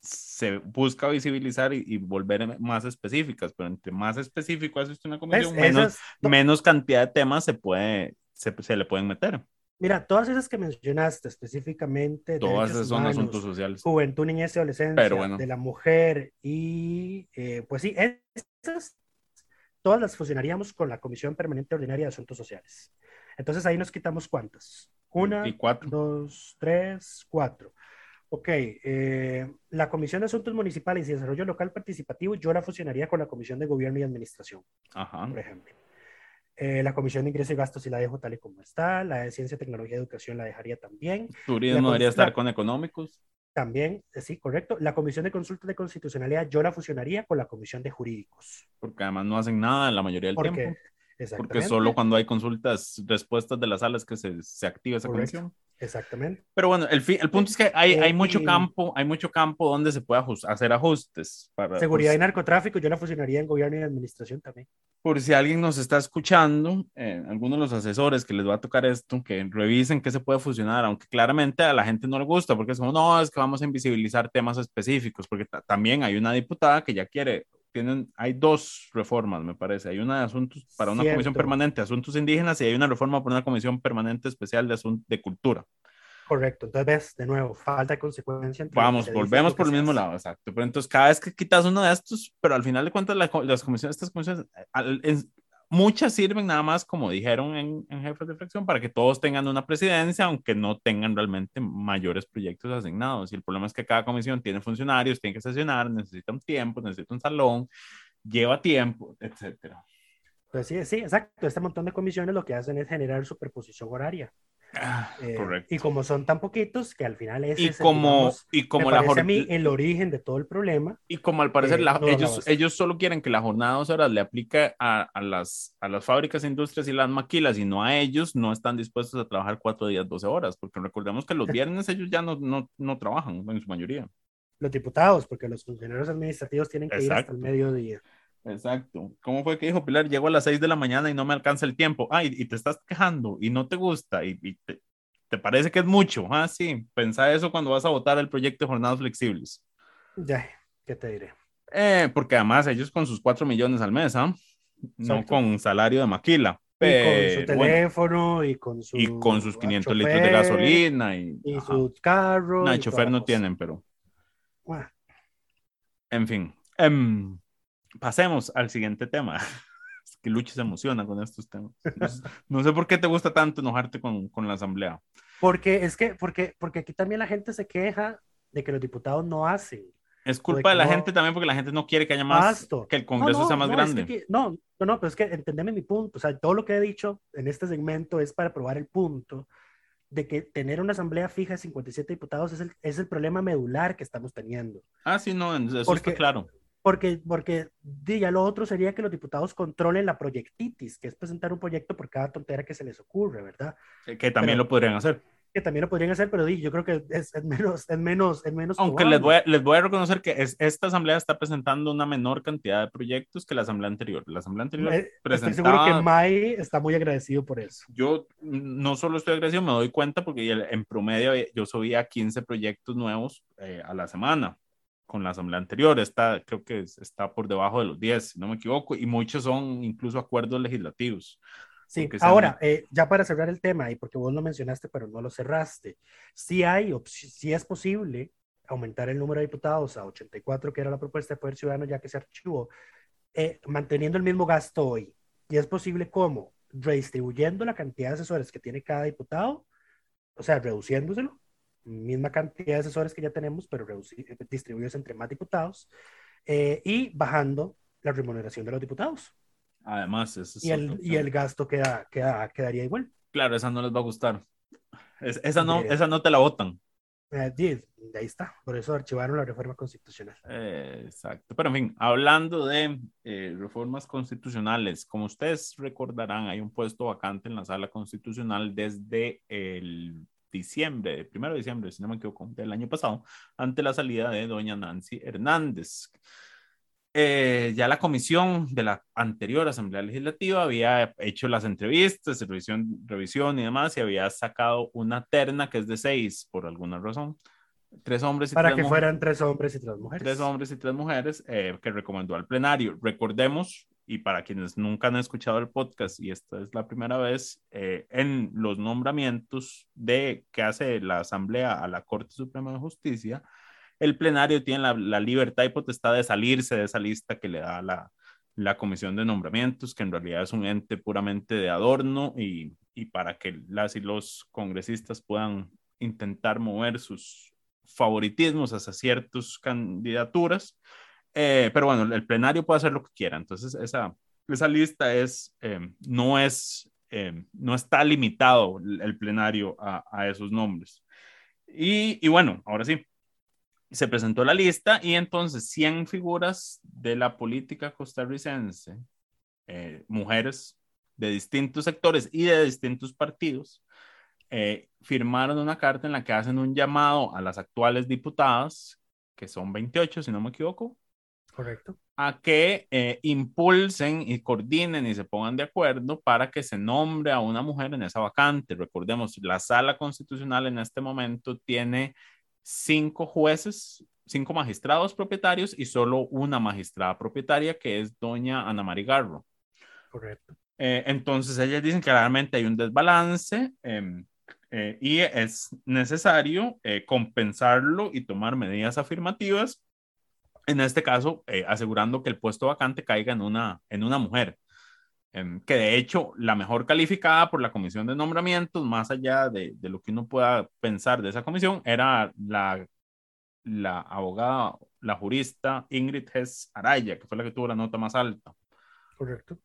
se busca visibilizar y, volver más específicas, pero entre más específico hace una comisión, menos, menos cantidad de temas se, puede, se, se, le pueden meter. Mira, todas esas que mencionaste específicamente. Todas esas son asuntos sociales. Juventud, niñez y adolescencia, de la mujer y, eh, pues sí, esas todas las fusionaríamos con la Comisión Permanente Ordinaria de Asuntos Sociales. Entonces ahí nos quitamos cuántas. Una, dos, tres, cuatro. Ok, eh, la Comisión de Asuntos Municipales y Desarrollo Local Participativo, yo la fusionaría con la Comisión de Gobierno y Administración, Ajá. por ejemplo. Eh, la Comisión de Ingresos y Gastos y la dejo tal y como está. La de Ciencia, Tecnología y Educación la dejaría también. Turismo debería estar con económicos. También, eh, sí, correcto. La Comisión de Consulta de Constitucionalidad yo la fusionaría con la Comisión de Jurídicos. Porque además no hacen nada la mayoría del tiempo. Porque solo cuando hay consultas, respuestas de las salas que se, se activa esa comisión. Exactamente. Pero bueno, el, el punto es que hay, hay mucho campo, hay mucho campo donde se puede hacer ajustes. Para, Seguridad pues y narcotráfico, yo la fusionaría en gobierno y administración también. Por si alguien nos está escuchando, eh, algunos de los asesores que les va a tocar esto, que revisen qué se puede fusionar, aunque claramente a la gente no le gusta, porque es como, no, es que vamos a invisibilizar temas específicos, porque también hay una diputada que ya quiere tienen, hay dos reformas, me parece. Hay una de asuntos para una comisión permanente de asuntos indígenas y hay una reforma para una comisión permanente especial de, asuntos de cultura. Correcto, entonces ves, de nuevo, falta de consecuencia. Entre Vamos, volvemos por el mismo lado, exacto. Pero entonces, cada vez que quitas uno de estos, pero al final de cuentas, las comisiones, estas comisiones, muchas sirven nada más, como dijeron en, en Jefes de Fracción, para que todos tengan una presidencia, aunque no tengan realmente mayores proyectos asignados. Y el problema es que cada comisión tiene funcionarios, tiene que sesionar, necesita un tiempo, necesita un salón, lleva tiempo, etcétera. Pues sí, sí, exacto. Este montón de comisiones lo que hacen es generar superposición horaria. Ah, eh, correcto. Y como son tan poquitos, que al final es y como, y como la a mí el origen de todo el problema. Y como al parecer eh, ellos, ellos solo quieren que la jornada de dos horas le aplique a, a, las, a las fábricas, industrias y las maquilas y no a ellos, no están dispuestos a trabajar cuatro días, 12 horas, porque recordemos que los viernes ellos ya no, no, no trabajan en su mayoría. Los diputados, porque los funcionarios administrativos tienen que ir hasta el mediodía. Exacto. ¿Cómo fue que dijo Pilar? Llego a las 6 de la mañana y no me alcanza el tiempo. Ay, y te estás quejando y no te gusta y, te, parece que es mucho. Ah, sí, pensá eso cuando vas a votar el proyecto de jornadas flexibles. Ya, ¿qué te diré? Eh, porque además ellos con sus 4 millones al mes, ¿ah? No con salario de maquila. y con su teléfono y con, su y con sus 500 litros de gasolina y, y sus carros. No, el chofer no tienen, pero. En fin. Um, pasemos al siguiente tema. que Luchi se emociona con estos temas. No, sé por qué te gusta tanto enojarte con, con, la asamblea. Porque es que, porque, porque aquí también la gente se queja de que los diputados no hacen. Es culpa de, la gente también porque la gente no quiere que haya más, que el Congreso sea más grande. no, no, no, pero es que entendeme mi punto. O sea, todo lo que he dicho en este segmento es para probar el punto de que tener una asamblea fija de 57 diputados es el, es el problema medular que estamos teniendo. Ah, sí, no, eso está claro. Porque, porque ya lo otro sería que los diputados controlen la proyectitis, que es presentar un proyecto por cada tontera que se les ocurre, ¿verdad? Que también lo podrían hacer que también lo podrían hacer, pero yo creo que es, es menos, es menos, es menos. Aunque les voy, a, les voy a reconocer que es, esta asamblea está presentando una menor cantidad de proyectos que la asamblea anterior. La asamblea anterior eh, presentaba... Estoy seguro que May está muy agradecido por eso. Yo no solo estoy agradecido, me doy cuenta porque en promedio yo subía 15 proyectos nuevos eh, a la semana con la asamblea anterior. Está, creo que está por debajo de los 10, si no me equivoco, y muchos son incluso acuerdos legislativos. Sí, ahora, eh, ya para cerrar el tema, y porque vos lo mencionaste, pero no lo cerraste, sí hay, sí es posible aumentar el número de diputados a 84, que era la propuesta de Poder Ciudadano, ya que se archivó, eh, manteniendo el mismo gasto hoy. Y es posible cómo, redistribuyendo la cantidad de asesores que tiene cada diputado, o sea, reduciéndoselo, misma cantidad de asesores que ya tenemos, pero distribuidos entre más diputados, eh, y bajando la remuneración de los diputados. Además, y, el, y el gasto queda, queda, quedaría igual. Claro, esa no les va a gustar. esa, no, esa no te la votan. Eh, ahí está, por eso archivaron la reforma constitucional. Eh, exacto, pero en fin, hablando de eh, reformas constitucionales, como ustedes recordarán, hay un puesto vacante en la sala constitucional desde el diciembre, primero de diciembre, si no me equivoco, del año pasado, ante la salida de doña Nancy Hernández. Eh, ya la comisión de la anterior Asamblea Legislativa había hecho las entrevistas, revisión, revisión y demás, y había sacado una terna que es de seis, por alguna razón. Tres hombres y Para que fueran tres hombres y tres mujeres. Tres hombres y tres mujeres eh, que recomendó al plenario. Recordemos, y para quienes nunca han escuchado el podcast, y esta es la primera vez, eh, en los nombramientos de que hace la Asamblea a la Corte Suprema de Justicia, el plenario tiene la, libertad y potestad de salirse de esa lista que le da la, la comisión de nombramientos, que en realidad es un ente puramente de adorno y, y, para que las y los congresistas puedan intentar mover sus favoritismos hacia ciertas candidaturas. Eh, pero bueno, el plenario puede hacer lo que quiera. Entonces, esa, esa lista es, eh, no, es, eh, no está limitado el plenario a, a esos nombres. Y, y, bueno, ahora sí, se presentó la lista y entonces 100 figuras de la política costarricense, eh, mujeres de distintos sectores y de distintos partidos, eh, firmaron una carta en la que hacen un llamado a las actuales diputadas, que son 28, si no me equivoco. Correcto. A que eh, impulsen y coordinen y se pongan de acuerdo para que se nombre a una mujer en esa vacante. Recordemos, la sala constitucional en este momento tiene cinco jueces, cinco magistrados propietarios y solo una magistrada propietaria que es doña Ana María Garro. Correcto. Eh, entonces ellas dicen que realmente hay un desbalance em, eh, y es necesario eh, compensarlo y tomar medidas afirmativas, en este caso asegurando que el puesto vacante caiga en una, en una mujer. Em, que de hecho la mejor calificada por la comisión de nombramientos, más allá de, de lo que uno pueda pensar de esa comisión, era la, la abogada, la jurista Ingrid Hess Araya, que fue la que tuvo la nota más alta. Correcto.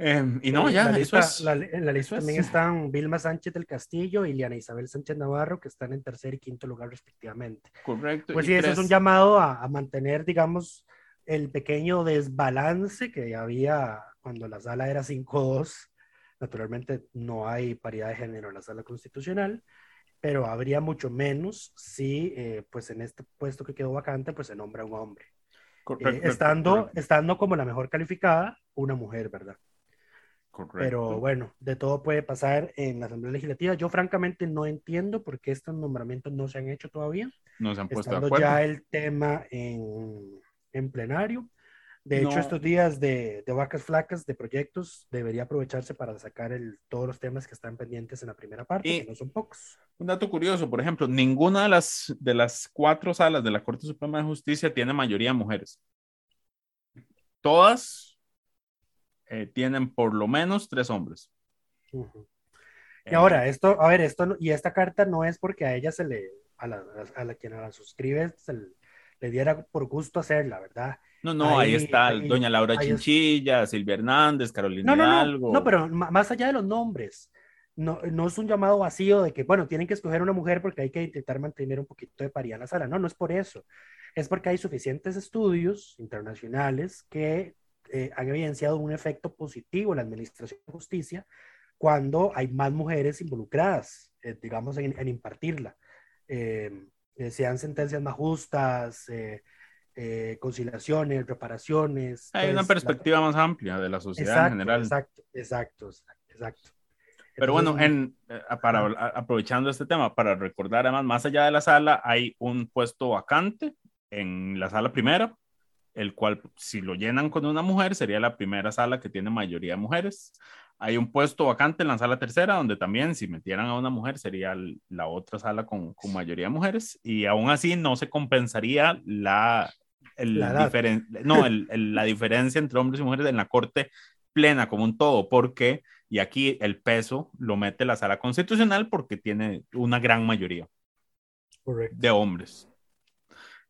Em, y no, ya, lista, eso es, la, en la lista también están Vilma Sánchez del Castillo y Liana Isabel Sánchez Navarro, que están en tercer y quinto lugar respectivamente. Correcto. Pues sí, eso es un llamado a, a mantener, digamos, el pequeño desbalance que había cuando la sala era 5-2. Naturalmente no hay paridad de género en la sala constitucional, pero habría mucho menos si, eh, pues en este puesto que quedó vacante, pues se nombra un hombre. Eh, estando, estando como la mejor calificada, una mujer, ¿verdad? Correcto. Pero bueno, de todo puede pasar en la Asamblea Legislativa. Yo francamente no entiendo por qué estos nombramientos no se han hecho todavía. No se han puesto de acuerdo. ya el tema en, en plenario. De hecho, estos días de, de, vacas flacas, de proyectos, debería aprovecharse para sacar el, todos los temas que están pendientes en la primera parte, y que no son pocos. Un dato curioso, por ejemplo, ninguna de las, de las cuatro salas de la Corte Suprema de Justicia tiene mayoría mujeres. Todas eh, tienen por lo menos tres hombres. Y ahora, esto, a ver, esto, y esta carta no es porque a ella se le, a la, a la quien la suscribe, se le, diera por gusto hacerla, ¿verdad? No, no, ahí, está doña Laura Chinchilla, Silvia Hernández, Carolina no, Hidalgo. No, pero más allá de los nombres, no, no es un llamado vacío de que, bueno, tienen que escoger una mujer porque hay que intentar mantener un poquito de paridad en la sala. No, no es por eso. Es porque hay suficientes estudios internacionales que eh, han evidenciado un efecto positivo en la administración de justicia cuando hay más mujeres involucradas, eh, digamos, en, impartirla. Eh, sean sentencias más justas, conciliaciones, reparaciones. Hay una pues, perspectiva más amplia de la sociedad en general. Exacto, exacto, exacto. Pero bueno, en, para, aprovechando este tema, para recordar además, más allá de la sala, hay un puesto vacante en la sala primera, el cual si lo llenan con una mujer sería la primera sala que tiene mayoría de mujeres. Hay un puesto vacante en la sala tercera, donde también si metieran a una mujer sería la otra sala con, con mayoría de mujeres y aún así no se compensaría la, la, no, el, la diferencia entre hombres y mujeres en la corte plena como un todo, porque, y aquí el peso lo mete la sala constitucional porque tiene una gran mayoría de hombres.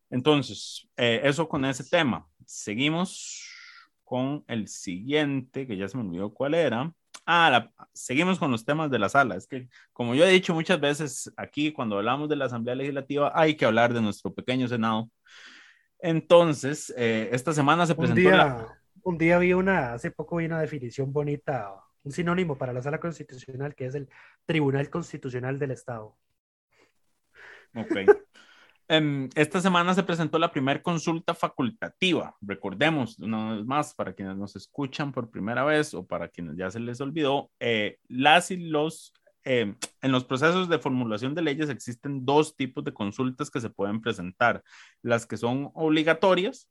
Entonces, eh, eso con ese tema. Seguimos con el siguiente, que ya se me olvidó cuál era. Ah, seguimos con los temas de la sala. Es que, como yo he dicho muchas veces aquí, cuando hablamos de la Asamblea Legislativa, hay que hablar de nuestro pequeño Senado. Entonces, eh, esta semana se presentó un día, la... Un día vi una, hace poco vi una definición bonita, un sinónimo para la sala constitucional, que es el Tribunal Constitucional del Estado. Ok. Em, esta semana se presentó la primera consulta facultativa. Recordemos, una vez más, para quienes nos escuchan por primera vez o para quienes ya se les olvidó, eh, las y los, em, en los procesos de formulación de leyes existen dos tipos de consultas que se pueden presentar. Las que son obligatorias,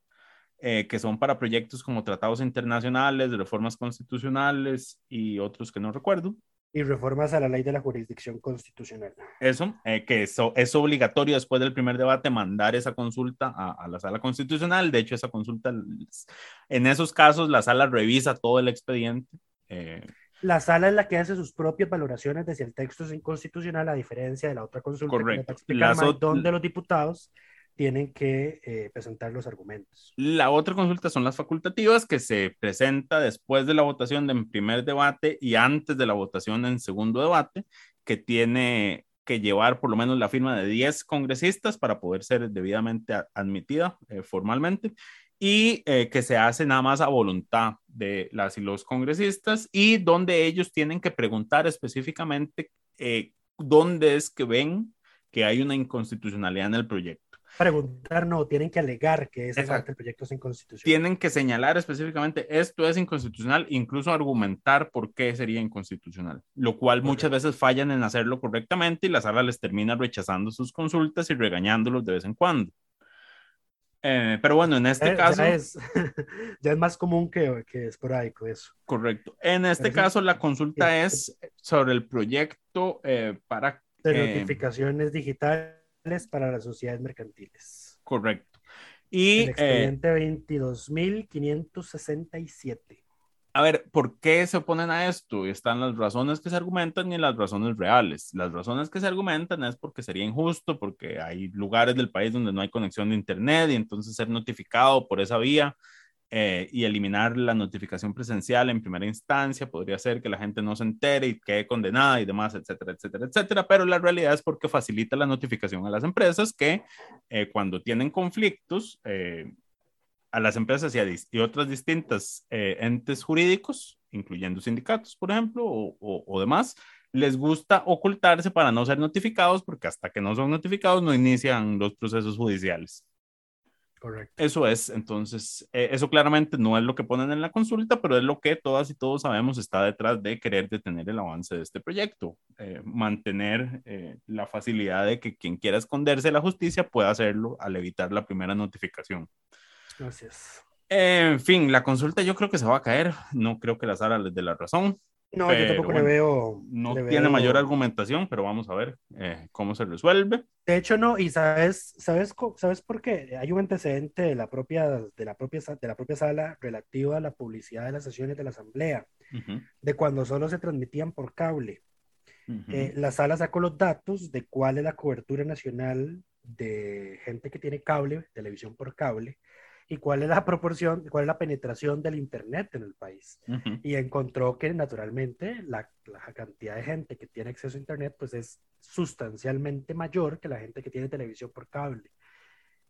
eh, que son para proyectos como tratados internacionales, reformas constitucionales y otros que no recuerdo y reformas a la ley de la jurisdicción constitucional. Eso, eh, que eso es obligatorio después del primer debate mandar esa consulta a, la sala constitucional. De hecho, esa consulta, en esos casos, la sala revisa todo el expediente. Eh. La sala es la que hace sus propias valoraciones de si el texto es inconstitucional, a diferencia de la otra consulta Correcto. que más donde los diputados tienen que eh, presentar los argumentos. La otra consulta son las facultativas que se presenta después de la votación en primer debate y antes de la votación en segundo debate, que tiene que llevar por lo menos la firma de 10 congresistas para poder ser debidamente admitida eh, formalmente y eh, que se hace nada más a voluntad de las y los congresistas y donde ellos tienen que preguntar específicamente dónde es que ven que hay una inconstitucionalidad en el proyecto preguntar, no, tienen que alegar que ese proyecto es inconstitucional. Tienen que señalar específicamente esto es inconstitucional, incluso argumentar por qué sería inconstitucional, lo cual muchas veces fallan en hacerlo correctamente y la sala les termina rechazando sus consultas y regañándolos de vez en cuando. Eh, pero bueno, en este caso... Ya es, ya es, más común que, que esporádico eso. Correcto. En este caso, la consulta es sobre el proyecto eh, para... De notificaciones digitales para las sociedades mercantiles. Correcto. Y, el expediente 22.567. Eh, a ver, ¿por qué se oponen a esto? Están las razones que se argumentan y las razones reales. Las razones que se argumentan es porque sería injusto, porque hay lugares del país donde no hay conexión de Internet y entonces ser notificado por esa vía eh, y eliminar la notificación presencial en primera instancia podría ser que la gente no se entere y quede condenada y demás, etcétera, etcétera, etcétera. Pero la realidad es porque facilita la notificación a las empresas que eh, cuando tienen conflictos, eh, a las empresas y, a otras distintas entes jurídicos, incluyendo sindicatos, por ejemplo, o demás, les gusta ocultarse para no ser notificados porque hasta que no son notificados no inician los procesos judiciales. Correcto. Eso es, entonces, eh, eso claramente no es lo que ponen en la consulta, pero es lo que todas y todos sabemos está detrás de querer detener el avance de este proyecto, eh, mantener eh, la facilidad de que quien quiera esconderse de la justicia pueda hacerlo al evitar la primera notificación. Gracias. En fin, la consulta yo creo que se va a caer, no creo que la sala les dé la razón. No, yo tampoco le veo. No le tiene veo- mayor argumentación, pero vamos a ver eh, cómo se resuelve. De hecho, no, y sabes, sabes, sabes por qué? Hay un antecedente de la propia, de la propia, de la propia sala relativo a la publicidad de las sesiones de la Asamblea, de cuando solo se transmitían por cable. Eh, la sala sacó los datos de cuál es la cobertura nacional de gente que tiene cable, televisión por cable, y cuál es la proporción, cuál es la penetración del Internet en el país. Ujú. Y encontró que naturalmente la, la cantidad de gente que tiene acceso a Internet pues es sustancialmente mayor que la gente que tiene televisión por cable.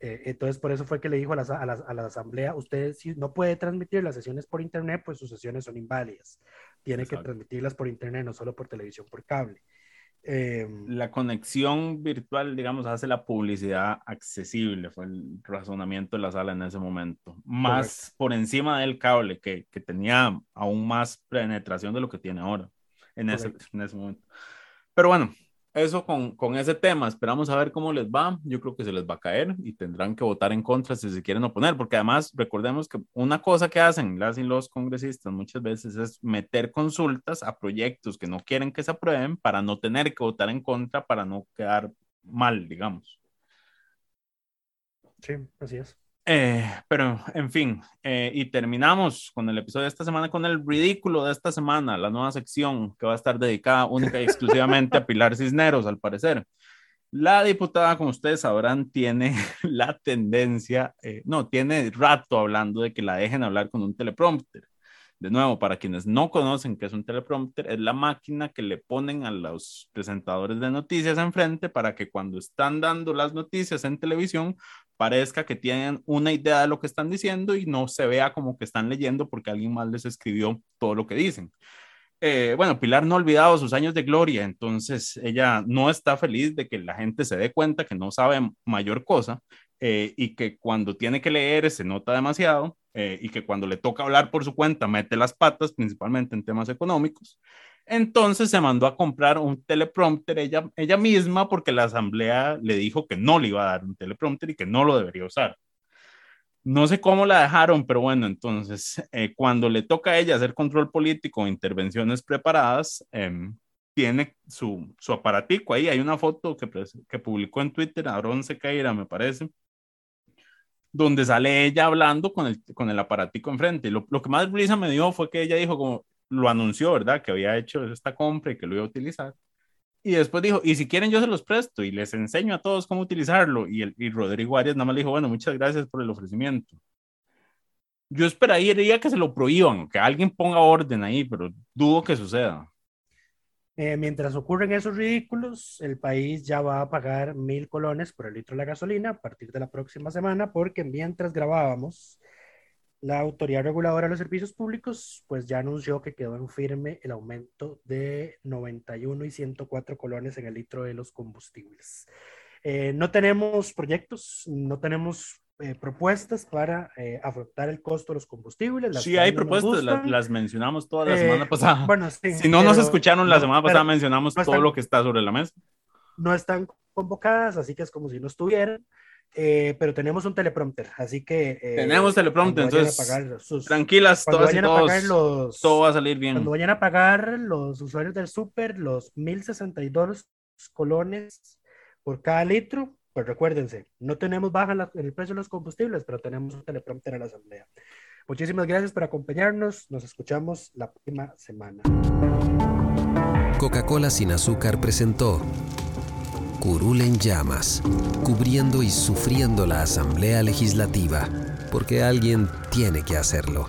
Eh, entonces, por eso fue que le dijo a la, a la- a la asamblea, usted si no puede transmitir las sesiones por Internet, pues sus sesiones son inválidas. Tiene que Exacto. transmitirlas por Internet, no solo por televisión por cable. Eh, La conexión virtual, digamos, hace la publicidad accesible, fue el razonamiento de la sala en ese momento. Más por encima del cable, que, que tenía aún más penetración de lo que tiene ahora, en ese, en ese momento. Pero bueno, eso con, con ese tema, esperamos a ver cómo les va. Yo creo que se les va a caer y tendrán que votar en contra si se quieren oponer, porque además recordemos que una cosa que hacen las y los congresistas muchas veces es meter consultas a proyectos que no quieren que se aprueben para no tener que votar en contra, para no quedar mal, digamos. sí, así es. Eh, pero, en fin, eh, y terminamos con el episodio de esta semana con el ridículo de esta semana, la nueva sección que va a estar dedicada única y exclusivamente a Pilar Cisneros, al parecer. La diputada, como ustedes sabrán, tiene la tendencia, eh, no, tiene rato hablando de que la dejen hablar con un teleprompter. De nuevo, para quienes no conocen qué es un teleprompter, es la máquina que le ponen a los presentadores de noticias enfrente para que cuando están dando las noticias en televisión parezca que tienen una idea de lo que están diciendo y no se vea como que están leyendo porque alguien más les escribió todo lo que dicen. Eh, bueno, Pilar no ha olvidado sus años de gloria, entonces ella no está feliz de que la gente se dé cuenta que no sabe mayor cosa eh, y que cuando tiene que leer se nota demasiado eh, y que cuando le toca hablar por su cuenta mete las patas, principalmente en temas económicos. Entonces se mandó a comprar un teleprompter ella, ella misma porque la asamblea le dijo que no le iba a dar un teleprompter y que no lo debería usar. No sé cómo la dejaron, pero bueno, entonces eh, cuando le toca a ella hacer control político o intervenciones preparadas, em, tiene su, su aparatico ahí. Hay una foto que, que publicó en Twitter, Aaron Sequeira, me parece, donde sale ella hablando con el, con el aparatico enfrente. Lo, lo que más risa me dio fue que ella dijo como, lo anunció, ¿verdad? Que había hecho esta compra y que lo iba a utilizar. Y después dijo, y si quieren yo se los presto y les enseño a todos cómo utilizarlo. Y, el, y Rodrigo Arias nada más dijo, bueno, muchas gracias por el ofrecimiento. Yo esperaría que se lo prohíban, que alguien ponga orden ahí, pero dudo que suceda. Eh, mientras ocurren esos ridículos, el país ya va a pagar mil colones por el litro de la gasolina a partir de la próxima semana, porque mientras grabábamos, la Autoridad Reguladora de los Servicios Públicos pues ya anunció que quedó en firme el aumento de 91 y 104 colones en el litro de los combustibles. Eh, no tenemos proyectos, no tenemos eh, propuestas para eh, afrontar el costo de los combustibles. Las Sí, hay nos propuestas, la- gustan. las mencionamos toda la Eh, semana pasada. Bueno, sí, si no nos pero- escucharon la no, semana pasada, mencionamos no todo están- lo que está sobre la mesa. no están convocadas, así que es como si no estuvieran. Eh, pero tenemos un teleprompter, así que... eh, Tenemos teleprompter, a entonces, pagar sus- Tranquilas, cuando todas y vayan a pagar todos, los, todo va a salir bien. cuando vayan a pagar los usuarios del súper los 1062 colones por cada litro, pues recuérdense, no tenemos baja en, la- en el precio de los combustibles, pero tenemos un teleprompter en la asamblea. Muchísimas gracias por acompañarnos, nos escuchamos la próxima semana. Coca-Cola sin azúcar presentó Curul en llamas, cubriendo y sufriendo la Asamblea Legislativa, porque alguien tiene que hacerlo.